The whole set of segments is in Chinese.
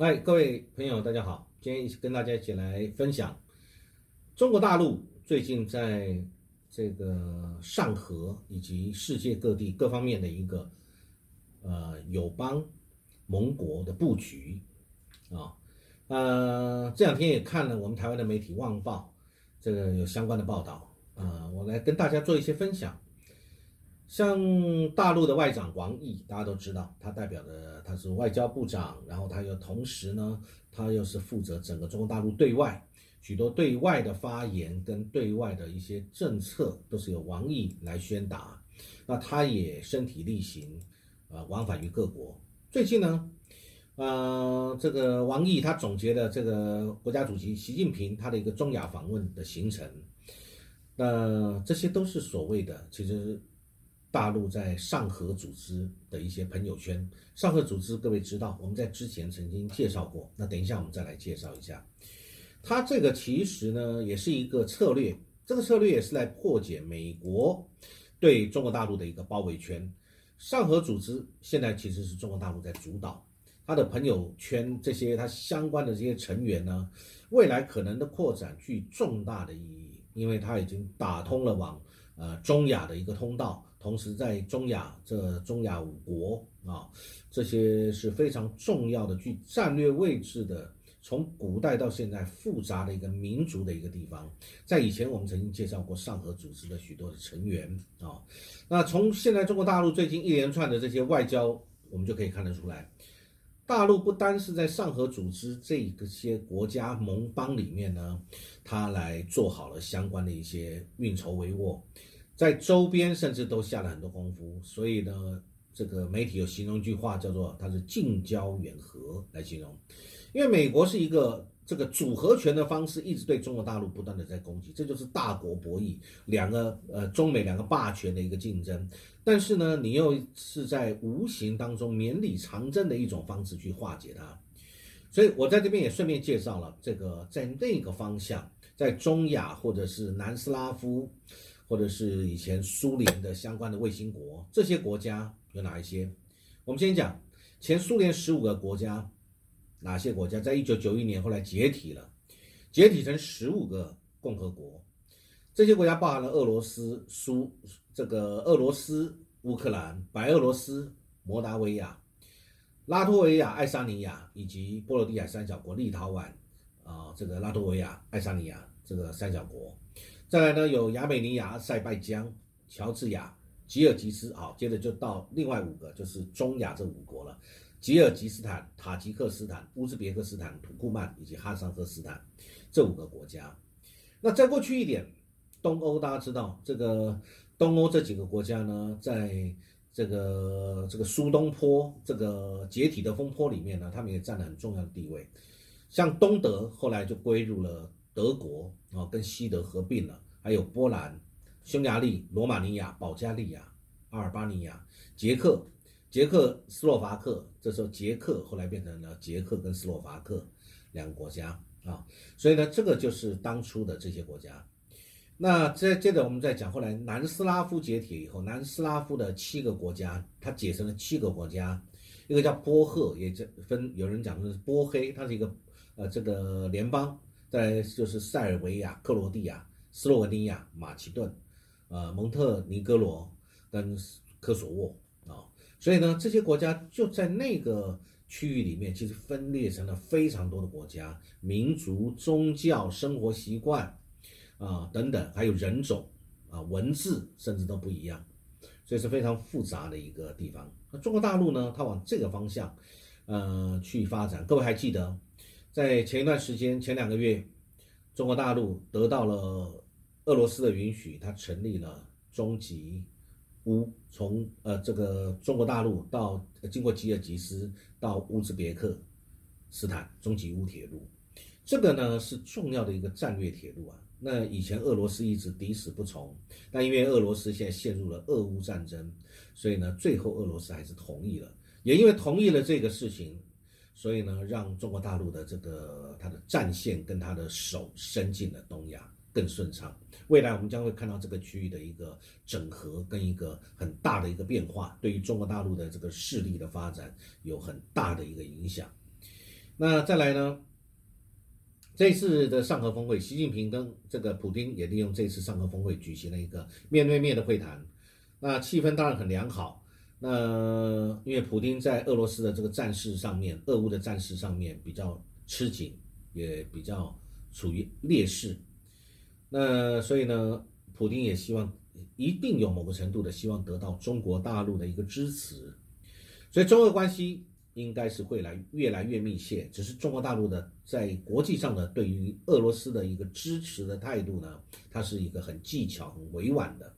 哎，各位朋友，大家好，今天一起跟大家一起来分享中国大陆最近在这个上合以及世界各地各方面的一个呃友邦盟国的布局啊，呃，这两天也看了我们台湾的媒体《旺报》，这个有相关的报道啊，我来跟大家做一些分享。像大陆的外长王毅，大家都知道，他代表的他是外交部长，然后他又同时呢，他又是负责整个中国大陆对外许多对外的发言跟对外的一些政策，都是由王毅来宣达。那他也身体力行，呃，往返于各国。最近呢，呃，这个王毅他总结了这个国家主席习近平他的一个中亚访问的行程，那这些都是所谓的其实。大陆在上合组织的一些朋友圈，上合组织各位知道，我们在之前曾经介绍过。那等一下我们再来介绍一下，它这个其实呢也是一个策略，这个策略也是来破解美国对中国大陆的一个包围圈。上合组织现在其实是中国大陆在主导，它的朋友圈这些它相关的这些成员呢，未来可能的扩展具重大的意义，因为它已经打通了往呃中亚的一个通道。同时，在中亚这中亚五国啊，这些是非常重要的、具战略位置的，从古代到现在复杂的一个民族的一个地方。在以前，我们曾经介绍过上合组织的许多的成员啊。那从现在中国大陆最近一连串的这些外交，我们就可以看得出来，大陆不单是在上合组织这个些国家盟邦里面呢，它来做好了相关的一些运筹帷幄。在周边甚至都下了很多功夫，所以呢，这个媒体有形容一句话叫做“它是近交远和”来形容，因为美国是一个这个组合拳的方式，一直对中国大陆不断的在攻击，这就是大国博弈，两个呃中美两个霸权的一个竞争，但是呢，你又是在无形当中绵里藏针的一种方式去化解它，所以我在这边也顺便介绍了这个在那个方向，在中亚或者是南斯拉夫。或者是以前苏联的相关的卫星国，这些国家有哪一些？我们先讲前苏联十五个国家，哪些国家在一九九一年后来解体了，解体成十五个共和国。这些国家包含了俄罗斯、苏这个俄罗斯、乌克兰、白俄罗斯、摩达维亚、拉脱维亚、爱沙尼亚以及波罗的海三小国立陶宛啊，这个拉脱维亚、爱沙尼亚这个三小国。再来呢，有亚美尼亚、塞拜疆、乔治亚、吉尔吉斯，好，接着就到另外五个，就是中亚这五国了：吉尔吉斯坦、塔吉克斯坦、乌兹别克斯坦、土库曼以及哈萨克斯坦这五个国家。那再过去一点，东欧大家知道，这个东欧这几个国家呢，在这个这个苏东坡这个解体的风波里面呢，他们也占了很重要的地位。像东德后来就归入了。德国啊，跟西德合并了，还有波兰、匈牙利、罗马尼亚、保加利亚、阿尔巴尼亚、捷克、捷克斯洛伐克。这时候捷克后来变成了捷克跟斯洛伐克两个国家啊。所以呢，这个就是当初的这些国家。那接接着我们再讲，后来南斯拉夫解体以后，南斯拉夫的七个国家，它解成了七个国家，一个叫波赫，也叫分有人讲的是波黑，它是一个呃这个联邦。在就是塞尔维亚、克罗地亚、斯洛文尼亚、马其顿，呃，蒙特尼哥罗跟科索沃啊，所以呢，这些国家就在那个区域里面，其实分裂成了非常多的国家、民族、宗教、生活习惯啊等等，还有人种啊、文字，甚至都不一样，所以是非常复杂的一个地方。那中国大陆呢，它往这个方向呃去发展，各位还记得？在前一段时间，前两个月，中国大陆得到了俄罗斯的允许，它成立了中吉乌，从呃这个中国大陆到经过吉尔吉斯到乌兹别克斯坦中吉乌铁路，这个呢是重要的一个战略铁路啊。那以前俄罗斯一直抵死不从，但因为俄罗斯现在陷入了俄乌战争，所以呢最后俄罗斯还是同意了，也因为同意了这个事情。所以呢，让中国大陆的这个它的战线跟它的手伸进了东亚更顺畅。未来我们将会看到这个区域的一个整合跟一个很大的一个变化，对于中国大陆的这个势力的发展有很大的一个影响。那再来呢？这次的上合峰会，习近平跟这个普京也利用这次上合峰会举行了一个面对面的会谈，那气氛当然很良好。那因为普京在俄罗斯的这个战事上面，俄乌的战事上面比较吃紧，也比较处于劣势。那所以呢，普京也希望一定有某个程度的希望得到中国大陆的一个支持，所以中俄关系应该是会来越来越密切。只是中国大陆的在国际上的对于俄罗斯的一个支持的态度呢，它是一个很技巧、很委婉的。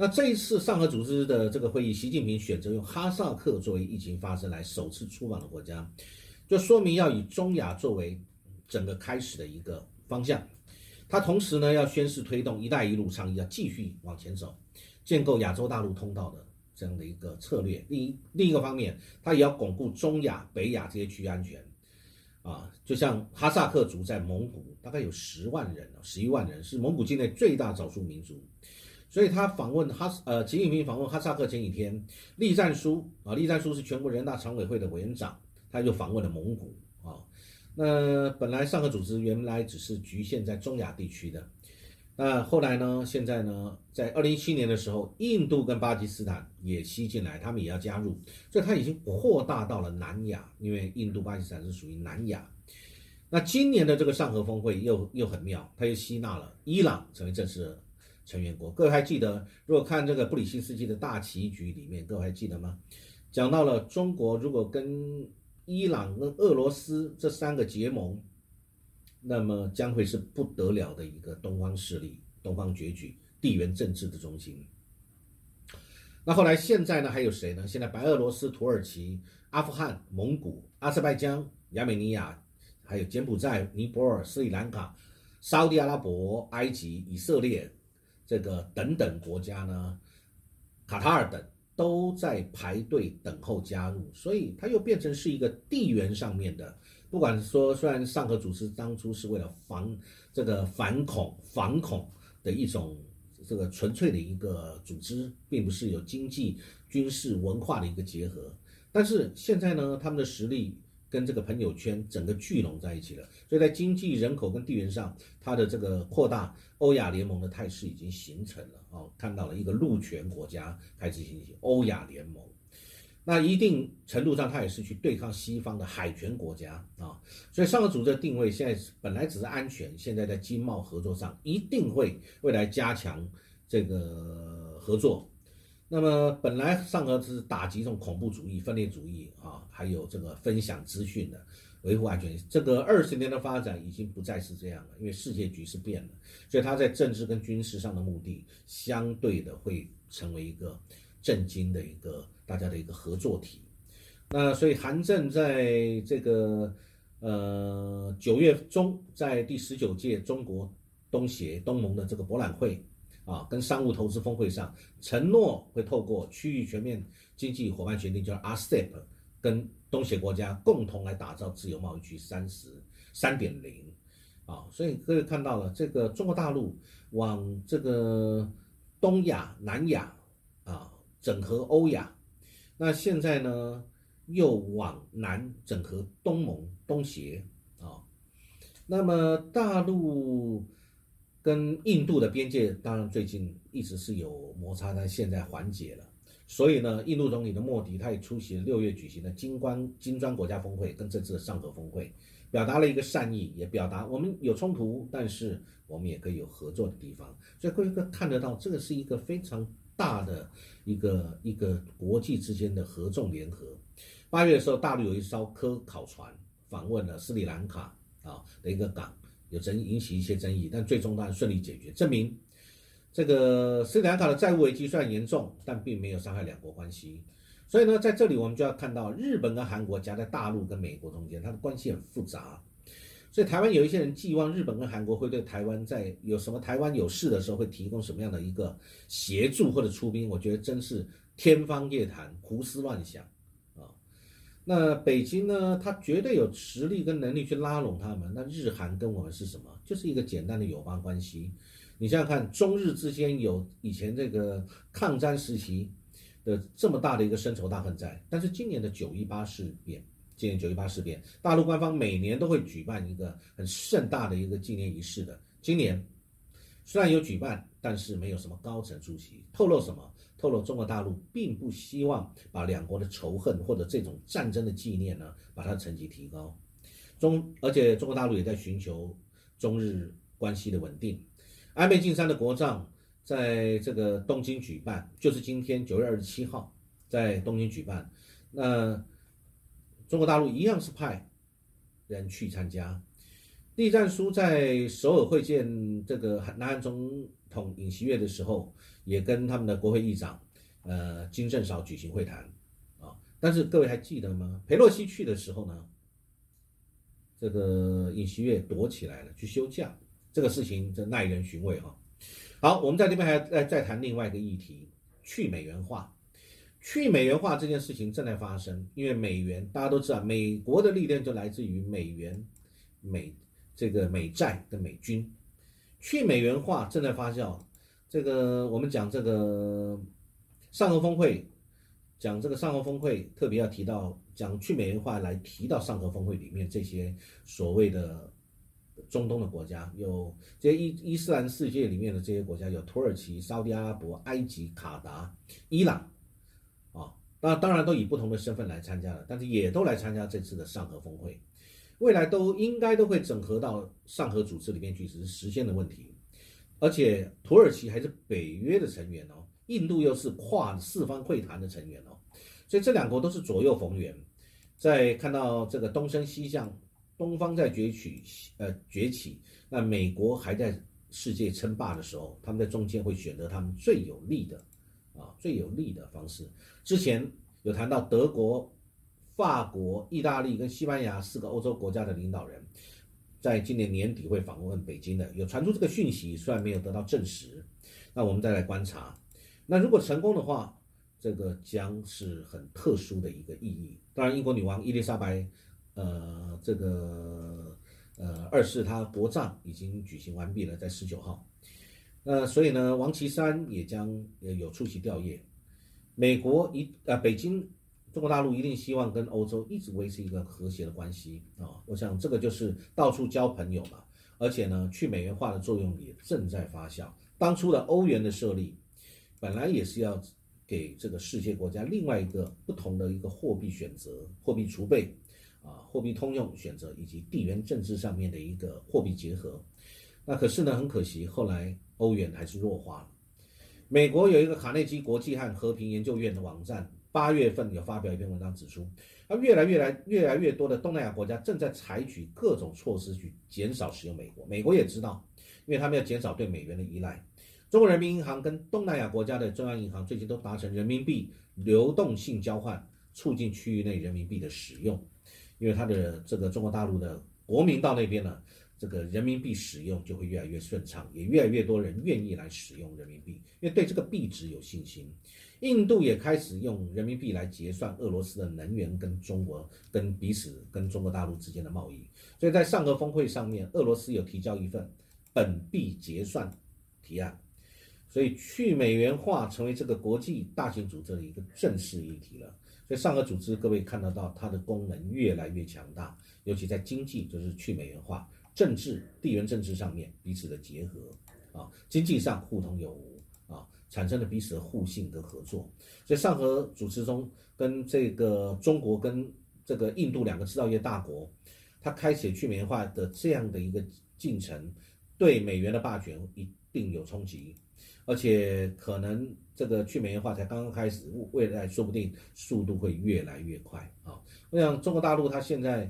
那这一次上合组织的这个会议，习近平选择用哈萨克作为疫情发生来首次出访的国家，就说明要以中亚作为整个开始的一个方向。他同时呢要宣示推动“一带一路”倡议要继续往前走，建构亚洲大陆通道的这样的一个策略。另一另一个方面，他也要巩固中亚、北亚这些区域安全。啊，就像哈萨克族在蒙古大概有十万人十一万人是蒙古境内最大少数民族。所以他访问哈呃，习近平访问哈萨克前几天，栗战书啊，栗战书是全国人大常委会的委员长，他就访问了蒙古啊。那本来上合组织原来只是局限在中亚地区的，那后来呢，现在呢，在二零一七年的时候，印度跟巴基斯坦也吸进来，他们也要加入，所以他已经扩大到了南亚，因为印度、巴基斯坦是属于南亚。那今年的这个上合峰会又又很妙，他又吸纳了伊朗成为正式。成员国，各位还记得？如果看这个布里希斯基的大棋局里面，各位还记得吗？讲到了中国如果跟伊朗、跟俄罗斯这三个结盟，那么将会是不得了的一个东方势力、东方崛起、地缘政治的中心。那后来现在呢？还有谁呢？现在白俄罗斯、土耳其、阿富汗、蒙古、阿塞拜疆、亚美尼亚，还有柬埔寨、尼泊尔、斯里兰卡、沙地阿拉伯、埃及、以色列。这个等等国家呢，卡塔尔等都在排队等候加入，所以它又变成是一个地缘上面的。不管说，虽然上合组织当初是为了防这个反恐、反恐的一种这个纯粹的一个组织，并不是有经济、军事、文化的一个结合，但是现在呢，他们的实力。跟这个朋友圈整个聚拢在一起了，所以在经济、人口跟地缘上，它的这个扩大欧亚联盟的态势已经形成了哦，看到了一个陆权国家开始兴起欧亚联盟，那一定程度上它也是去对抗西方的海权国家啊，所以上个组织的定位现在本来只是安全，现在在经贸合作上一定会未来加强这个合作。那么本来上合是打击这种恐怖主义、分裂主义啊，还有这个分享资讯的，维护安全。这个二十年的发展已经不再是这样了，因为世界局势变了，所以它在政治跟军事上的目的，相对的会成为一个震惊的一个大家的一个合作体。那所以韩正在这个呃九月中，在第十九届中国东协东盟的这个博览会。啊，跟商务投资峰会上承诺会透过区域全面经济伙伴协定，就是 RCEP，跟东协国家共同来打造自由贸易区三十三点零。啊，所以各位看到了这个中国大陆往这个东亚、南亚啊整合欧亚，那现在呢又往南整合东盟、东协啊，那么大陆。跟印度的边界当然最近一直是有摩擦，但现在缓解了。所以呢，印度总理的莫迪他也出席了六月举行的金关金砖国家峰会跟这次的上合峰会，表达了一个善意，也表达我们有冲突，但是我们也可以有合作的地方。所以各位可以看得到，这个是一个非常大的一个一个国际之间的合纵联合。八月的时候，大陆有一艘科考船访问了斯里兰卡啊的一个港。有争引起一些争议，但最终当然顺利解决，证明这个斯里兰卡的债务危机虽然严重，但并没有伤害两国关系。所以呢，在这里我们就要看到，日本跟韩国夹在大陆跟美国中间，它的关系很复杂。所以台湾有一些人寄望日本跟韩国会对台湾在有什么台湾有事的时候会提供什么样的一个协助或者出兵，我觉得真是天方夜谭、胡思乱想。那北京呢？他绝对有实力跟能力去拉拢他们。那日韩跟我们是什么？就是一个简单的友邦关系。你想想看，中日之间有以前这个抗战时期的这么大的一个深仇大恨在，但是今年的九一八事变今年九一八事变。大陆官方每年都会举办一个很盛大的一个纪念仪式的。今年虽然有举办，但是没有什么高层出席，透露什么？透露中国大陆并不希望把两国的仇恨或者这种战争的纪念呢，把它的层级提高。中而且中国大陆也在寻求中日关系的稳定。安倍晋三的国葬在这个东京举办，就是今天九月二十七号在东京举办。那中国大陆一样是派人去参加。栗战书在首尔会见这个南韩总统尹锡悦的时候，也跟他们的国会议长呃金正少举行会谈啊。但是各位还记得吗？裴洛西去的时候呢，这个尹锡悦躲起来了，去休假。这个事情真耐人寻味哈。好，我们在这边还再再谈另外一个议题，去美元化。去美元化这件事情正在发生，因为美元大家都知道，美国的力量就来自于美元、美这个美债跟美军。去美元化正在发酵。这个我们讲这个上合峰会，讲这个上合峰会特别要提到讲去美元化来提到上合峰会里面这些所谓的。中东的国家有这些伊伊斯兰世界里面的这些国家有土耳其、沙特阿拉伯、埃及、卡达、伊朗，啊，那当然都以不同的身份来参加了，但是也都来参加这次的上合峰会，未来都应该都会整合到上合组织里面去，只是时间的问题。而且土耳其还是北约的成员哦，印度又是跨四方会谈的成员哦，所以这两国都是左右逢源，在看到这个东升西降。东方在崛起，呃崛起，那美国还在世界称霸的时候，他们在中间会选择他们最有利的，啊最有利的方式。之前有谈到德国、法国、意大利跟西班牙四个欧洲国家的领导人，在今年年底会访问北京的，有传出这个讯息，虽然没有得到证实，那我们再来观察。那如果成功的话，这个将是很特殊的一个意义。当然，英国女王伊丽莎白。呃，这个呃，二世她国葬已经举行完毕了，在十九号。呃，所以呢，王岐山也将有出席吊唁。美国一呃，北京，中国大陆一定希望跟欧洲一直维持一个和谐的关系啊。我想这个就是到处交朋友嘛。而且呢，去美元化的作用也正在发酵。当初的欧元的设立，本来也是要给这个世界国家另外一个不同的一个货币选择、货币储备。啊，货币通用选择以及地缘政治上面的一个货币结合，那可是呢，很可惜，后来欧元还是弱化了。美国有一个卡内基国际和和平研究院的网站，八月份有发表一篇文章指出，啊，越来越来越来越多的东南亚国家正在采取各种措施去减少使用美国。美国也知道，因为他们要减少对美元的依赖。中国人民银行跟东南亚国家的中央银行最近都达成人民币流动性交换，促进区域内人民币的使用。因为它的这个中国大陆的国民到那边呢，这个人民币使用就会越来越顺畅，也越来越多人愿意来使用人民币，因为对这个币值有信心。印度也开始用人民币来结算俄罗斯的能源跟中国跟彼此跟中国大陆之间的贸易，所以在上合峰会上面，俄罗斯有提交一份本币结算提案，所以去美元化成为这个国际大型组织的一个正式议题了。所以上合组织，各位看得到它的功能越来越强大，尤其在经济就是去美元化、政治地缘政治上面彼此的结合啊，经济上互通有无啊，产生了彼此的互信跟合作。所以上合组织中跟这个中国跟这个印度两个制造业大国，它开启去美元化的这样的一个进程，对美元的霸权一定有冲击。而且可能这个去美元化才刚刚开始，未来说不定速度会越来越快啊！我想中国大陆它现在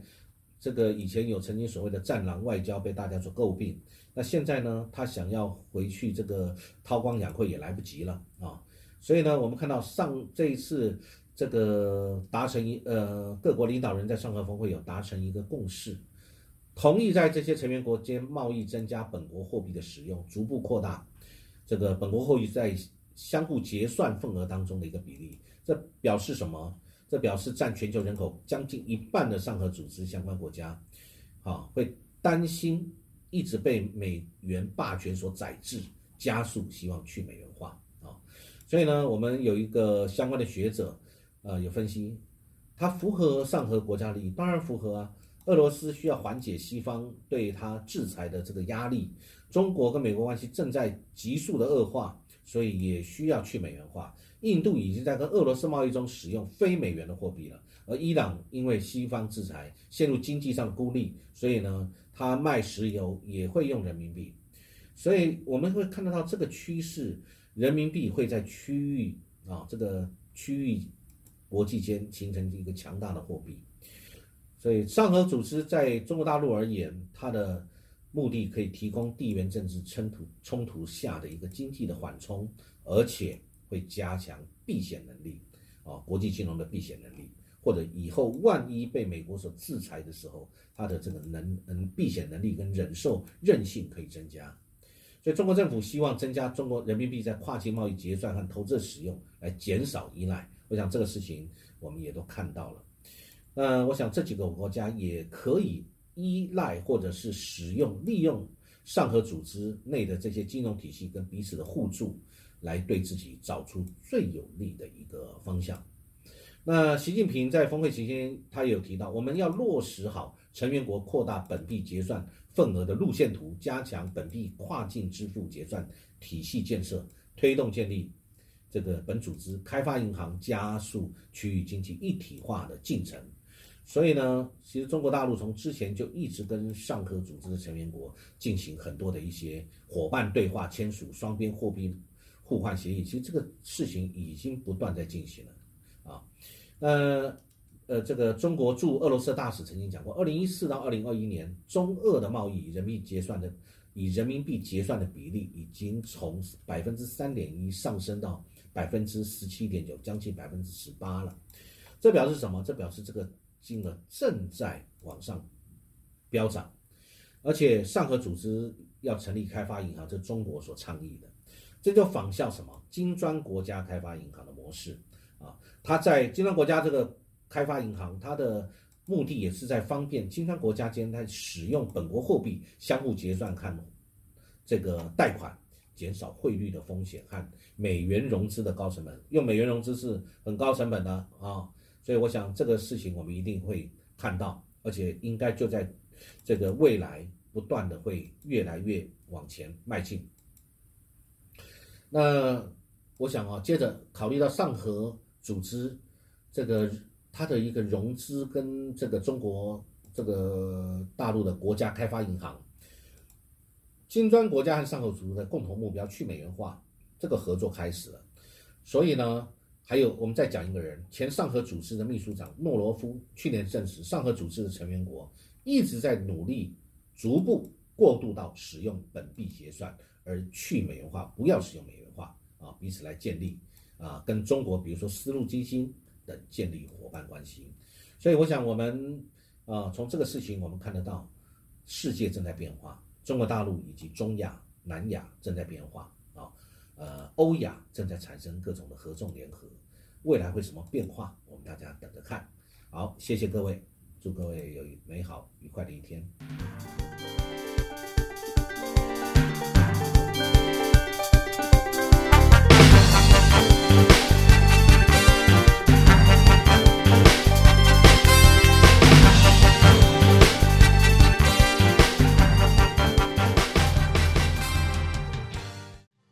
这个以前有曾经所谓的战狼外交被大家所诟病，那现在呢，他想要回去这个韬光养晦也来不及了啊！所以呢，我们看到上这一次这个达成一呃各国领导人在上合峰会有达成一个共识，同意在这些成员国间贸易增加本国货币的使用，逐步扩大。这个本国货币在相互结算份额当中的一个比例，这表示什么？这表示占全球人口将近一半的上合组织相关国家，啊，会担心一直被美元霸权所宰制，加速希望去美元化啊。所以呢，我们有一个相关的学者，呃，有分析，它符合上合国家利益，当然符合啊。俄罗斯需要缓解西方对它制裁的这个压力，中国跟美国关系正在急速的恶化，所以也需要去美元化。印度已经在跟俄罗斯贸易中使用非美元的货币了，而伊朗因为西方制裁陷入经济上孤立，所以呢，它卖石油也会用人民币。所以我们会看得到这个趋势，人民币会在区域啊这个区域国际间形成一个强大的货币。所以上合组织在中国大陆而言，它的目的可以提供地缘政治冲突冲突下的一个经济的缓冲，而且会加强避险能力，啊，国际金融的避险能力，或者以后万一被美国所制裁的时候，它的这个能能避险能力跟忍受韧性可以增加。所以中国政府希望增加中国人民币在跨境贸易结算和投资使用，来减少依赖。我想这个事情我们也都看到了。那我想这几个国家也可以依赖或者是使用利用上合组织内的这些金融体系跟彼此的互助，来对自己找出最有利的一个方向。那习近平在峰会期间，他也有提到，我们要落实好成员国扩大本币结算份额的路线图，加强本币跨境支付结算体系建设，推动建立这个本组织开发银行，加速区域经济一体化的进程。所以呢，其实中国大陆从之前就一直跟上合组织的成员国进行很多的一些伙伴对话，签署双边货币互换协议。其实这个事情已经不断在进行了，啊，呃呃，这个中国驻俄罗斯大使曾经讲过，二零一四到二零二一年，中俄的贸易人民币结算的以人民币结算的比例已经从百分之三点一上升到百分之十七点九，将近百分之十八了。这表示什么？这表示这个。金额正在往上飙涨，而且上合组织要成立开发银行，这中国所倡议的，这就仿效什么金砖国家开发银行的模式啊？它在金砖国家这个开发银行，它的目的也是在方便金砖国家间在使用本国货币相互结算看这个贷款，减少汇率的风险和美元融资的高成本。用美元融资是很高成本的啊。所以我想这个事情我们一定会看到，而且应该就在这个未来不断的会越来越往前迈进。那我想啊，接着考虑到上合组织这个它的一个融资跟这个中国这个大陆的国家开发银行、金砖国家和上合组织的共同目标去美元化，这个合作开始了。所以呢。还有，我们再讲一个人，前上合组织的秘书长诺罗夫去年证实，上合组织的成员国一直在努力逐步过渡到使用本币结算，而去美元化，不要使用美元化啊，彼此来建立啊，跟中国比如说丝路基金等建立伙伴关系。所以我想，我们啊，从这个事情我们看得到，世界正在变化，中国大陆以及中亚、南亚正在变化。呃，欧亚正在产生各种的合纵联合，未来会什么变化？我们大家等着看。好，谢谢各位，祝各位有美好愉快的一天。